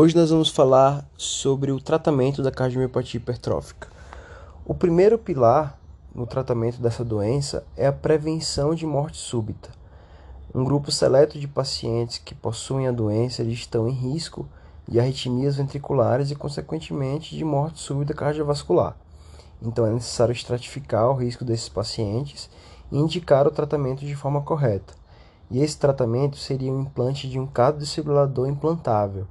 Hoje nós vamos falar sobre o tratamento da cardiomiopatia hipertrófica. O primeiro pilar no tratamento dessa doença é a prevenção de morte súbita. Um grupo seleto de pacientes que possuem a doença estão em risco de arritmias ventriculares e, consequentemente, de morte súbita cardiovascular. Então, é necessário estratificar o risco desses pacientes e indicar o tratamento de forma correta. E esse tratamento seria o implante de um cardiodesfibrilador implantável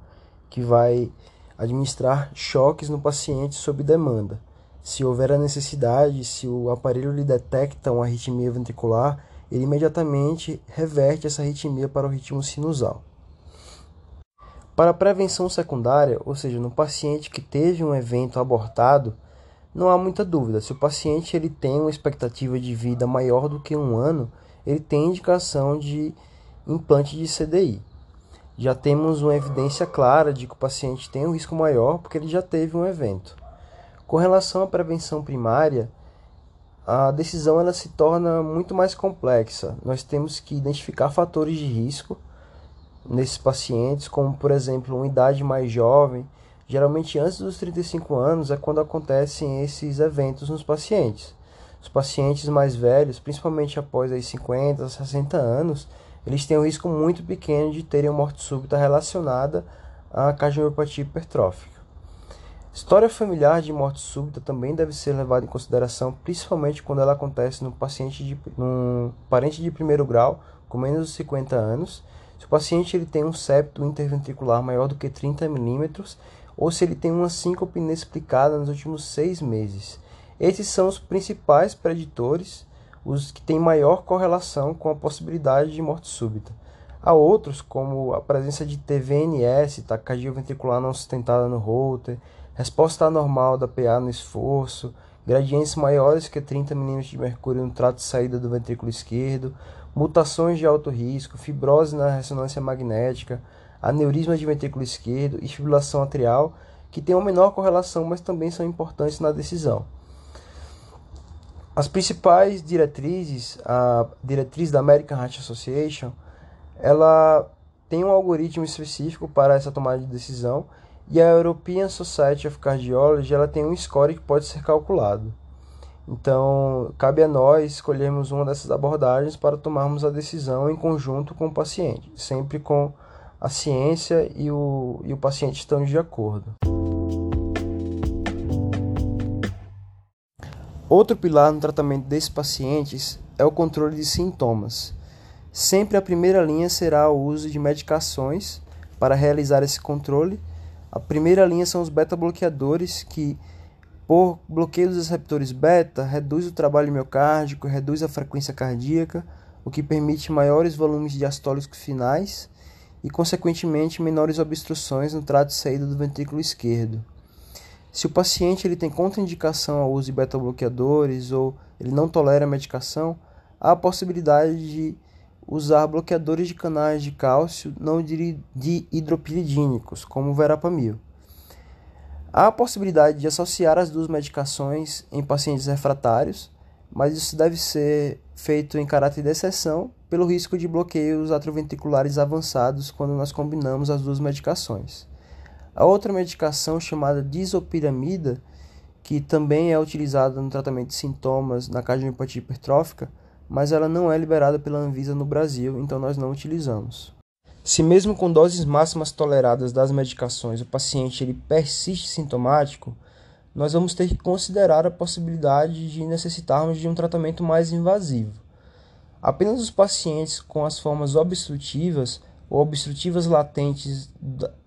que vai administrar choques no paciente sob demanda. Se houver a necessidade, se o aparelho lhe detecta uma arritmia ventricular, ele imediatamente reverte essa arritmia para o ritmo sinusal. Para a prevenção secundária, ou seja, no paciente que teve um evento abortado, não há muita dúvida. Se o paciente ele tem uma expectativa de vida maior do que um ano, ele tem indicação de implante de CDI já temos uma evidência clara de que o paciente tem um risco maior porque ele já teve um evento. Com relação à prevenção primária, a decisão ela se torna muito mais complexa. Nós temos que identificar fatores de risco nesses pacientes, como por exemplo, uma idade mais jovem, geralmente antes dos 35 anos é quando acontecem esses eventos nos pacientes. Os pacientes mais velhos, principalmente após aí 50, 60 anos, eles têm um risco muito pequeno de terem morte súbita relacionada à cardiomiopatia hipertrófica. História familiar de morte súbita também deve ser levada em consideração, principalmente quando ela acontece no paciente de, num parente de primeiro grau com menos de 50 anos, se o paciente ele tem um septo interventricular maior do que 30 milímetros ou se ele tem uma síncope inexplicada nos últimos seis meses. Esses são os principais preditores os que têm maior correlação com a possibilidade de morte súbita. Há outros, como a presença de TVNS, taquicardia ventricular não sustentada no Holter, resposta anormal da PA no esforço, gradientes maiores que 30 mm de mercúrio no trato de saída do ventrículo esquerdo, mutações de alto risco, fibrose na ressonância magnética, aneurisma de ventrículo esquerdo e fibrilação atrial, que têm uma menor correlação, mas também são importantes na decisão. As principais diretrizes, a diretriz da American Heart Association, ela tem um algoritmo específico para essa tomada de decisão e a European Society of Cardiology ela tem um score que pode ser calculado. Então, cabe a nós escolhermos uma dessas abordagens para tomarmos a decisão em conjunto com o paciente, sempre com a ciência e o, e o paciente estando de acordo. Outro pilar no tratamento desses pacientes é o controle de sintomas. Sempre a primeira linha será o uso de medicações para realizar esse controle. A primeira linha são os beta-bloqueadores, que, por bloqueio dos receptores beta, reduz o trabalho miocárdico, reduz a frequência cardíaca, o que permite maiores volumes diastólicos finais e, consequentemente, menores obstruções no trato de saída do ventrículo esquerdo. Se o paciente ele tem contraindicação ao uso de beta-bloqueadores ou ele não tolera a medicação, há a possibilidade de usar bloqueadores de canais de cálcio não hidropilidínicos, como o verapamil. Há a possibilidade de associar as duas medicações em pacientes refratários, mas isso deve ser feito em caráter de exceção pelo risco de bloqueios atroventriculares avançados quando nós combinamos as duas medicações. A outra medicação chamada disopiramida, que também é utilizada no tratamento de sintomas na cardiomiopatia hipertrófica, mas ela não é liberada pela Anvisa no Brasil, então nós não utilizamos. Se mesmo com doses máximas toleradas das medicações o paciente ele persiste sintomático, nós vamos ter que considerar a possibilidade de necessitarmos de um tratamento mais invasivo. Apenas os pacientes com as formas obstrutivas ou obstrutivas latentes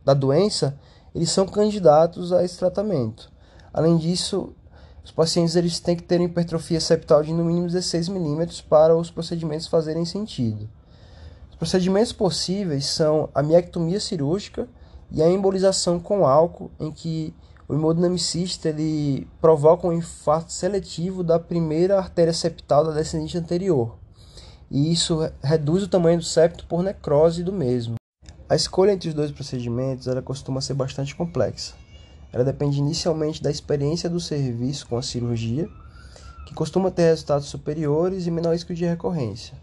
da doença eles são candidatos a esse tratamento. Além disso, os pacientes eles têm que ter hipertrofia septal de no mínimo 16 milímetros para os procedimentos fazerem sentido. Os Procedimentos possíveis são a miectomia cirúrgica e a embolização com álcool, em que o hemodinamicista ele provoca um infarto seletivo da primeira artéria septal da descendente anterior. E isso reduz o tamanho do septo por necrose do mesmo. A escolha entre os dois procedimentos ela costuma ser bastante complexa. Ela depende inicialmente da experiência do serviço com a cirurgia, que costuma ter resultados superiores e menor risco de recorrência.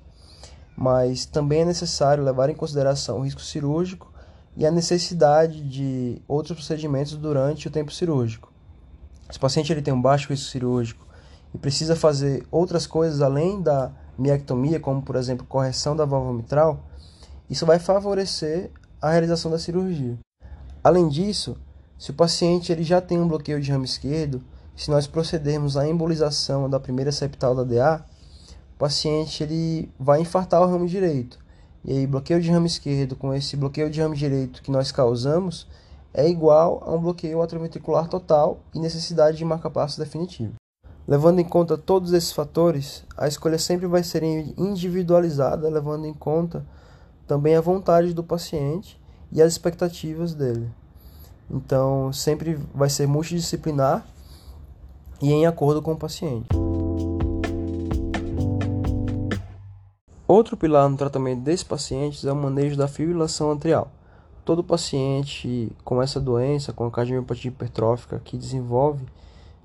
Mas também é necessário levar em consideração o risco cirúrgico e a necessidade de outros procedimentos durante o tempo cirúrgico. Se o paciente ele tem um baixo risco cirúrgico e precisa fazer outras coisas além da miectomia, como por exemplo correção da válvula mitral, isso vai favorecer a realização da cirurgia. Além disso, se o paciente ele já tem um bloqueio de ramo esquerdo, se nós procedermos à embolização da primeira septal da DA, o paciente ele vai infartar o ramo direito. E aí, bloqueio de ramo esquerdo com esse bloqueio de ramo direito que nós causamos é igual a um bloqueio atrioventricular total e necessidade de marca-passo definitivo. Levando em conta todos esses fatores, a escolha sempre vai ser individualizada, levando em conta também a vontade do paciente e as expectativas dele. Então, sempre vai ser multidisciplinar e em acordo com o paciente. Outro pilar no tratamento desses pacientes é o manejo da fibrilação atrial. Todo paciente com essa doença, com a cardiomiopatia hipertrófica que desenvolve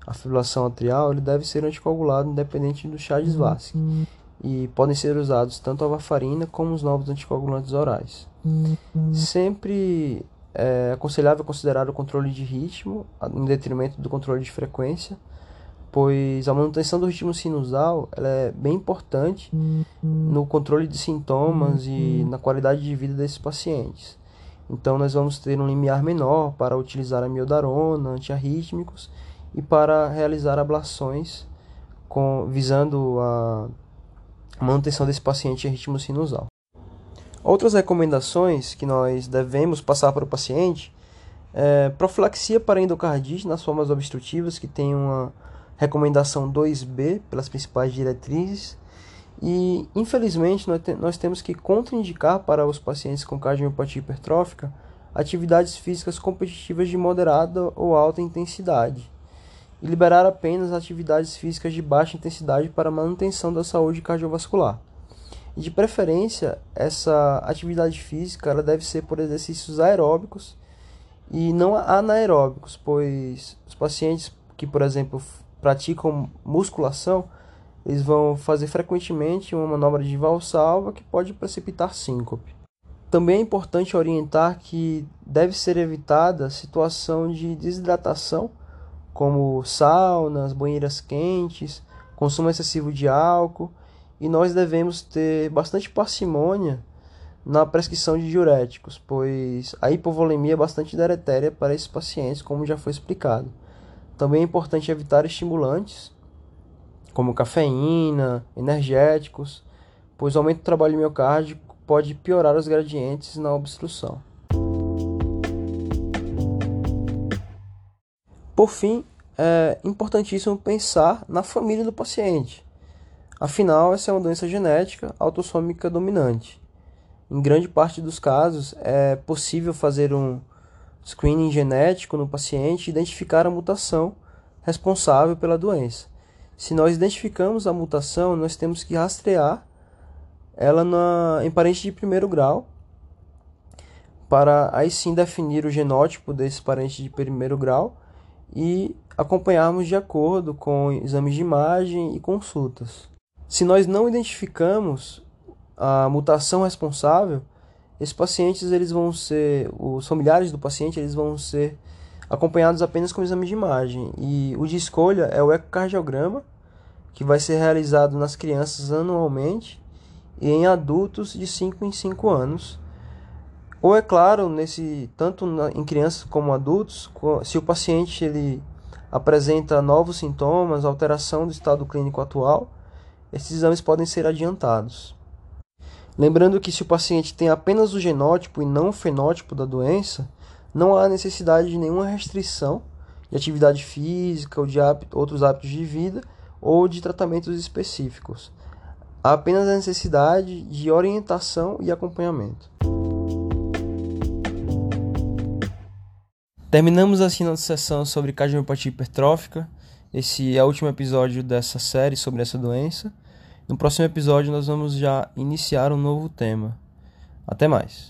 a fibrilação atrial, ele deve ser anticoagulado independente do chá de Svastic e podem ser usados tanto a varfarina como os novos anticoagulantes orais. Sempre é aconselhável considerar o controle de ritmo em detrimento do controle de frequência, pois a manutenção do ritmo sinusal é bem importante no controle de sintomas e na qualidade de vida desses pacientes. Então, nós vamos ter um limiar menor para utilizar a miodarona, antiarrítmicos e para realizar ablações com, visando a manutenção desse paciente em ritmo sinusal. Outras recomendações que nós devemos passar para o paciente é profilaxia para endocardite nas formas obstrutivas, que tem uma recomendação 2B pelas principais diretrizes. E, infelizmente, nós, te nós temos que contraindicar para os pacientes com cardiomiopatia hipertrófica atividades físicas competitivas de moderada ou alta intensidade e liberar apenas atividades físicas de baixa intensidade para manutenção da saúde cardiovascular. E de preferência, essa atividade física ela deve ser por exercícios aeróbicos e não anaeróbicos, pois os pacientes que, por exemplo, praticam musculação, eles vão fazer frequentemente uma manobra de valsalva que pode precipitar síncope. Também é importante orientar que deve ser evitada a situação de desidratação como saunas, banheiras quentes, consumo excessivo de álcool, e nós devemos ter bastante parcimônia na prescrição de diuréticos, pois a hipovolemia é bastante deletéria para esses pacientes, como já foi explicado. Também é importante evitar estimulantes, como cafeína, energéticos, pois o aumento do trabalho miocárdico pode piorar os gradientes na obstrução. Por fim, é importantíssimo pensar na família do paciente. Afinal, essa é uma doença genética autossômica dominante. Em grande parte dos casos, é possível fazer um screening genético no paciente e identificar a mutação responsável pela doença. Se nós identificamos a mutação, nós temos que rastrear ela na, em parente de primeiro grau para aí sim definir o genótipo desse parente de primeiro grau e acompanharmos de acordo com exames de imagem e consultas. Se nós não identificamos a mutação responsável, esses pacientes eles vão ser, os familiares do paciente eles vão ser acompanhados apenas com exame de imagem e o de escolha é o ecocardiograma que vai ser realizado nas crianças anualmente e em adultos de 5 em 5 anos ou é claro, nesse tanto em crianças como adultos, se o paciente ele apresenta novos sintomas, alteração do estado clínico atual, esses exames podem ser adiantados. Lembrando que se o paciente tem apenas o genótipo e não o fenótipo da doença, não há necessidade de nenhuma restrição de atividade física ou de outros hábitos de vida ou de tratamentos específicos. Há apenas a necessidade de orientação e acompanhamento. Terminamos assim nossa sessão sobre cardiopatia hipertrófica. Esse é o último episódio dessa série sobre essa doença. No próximo episódio, nós vamos já iniciar um novo tema. Até mais.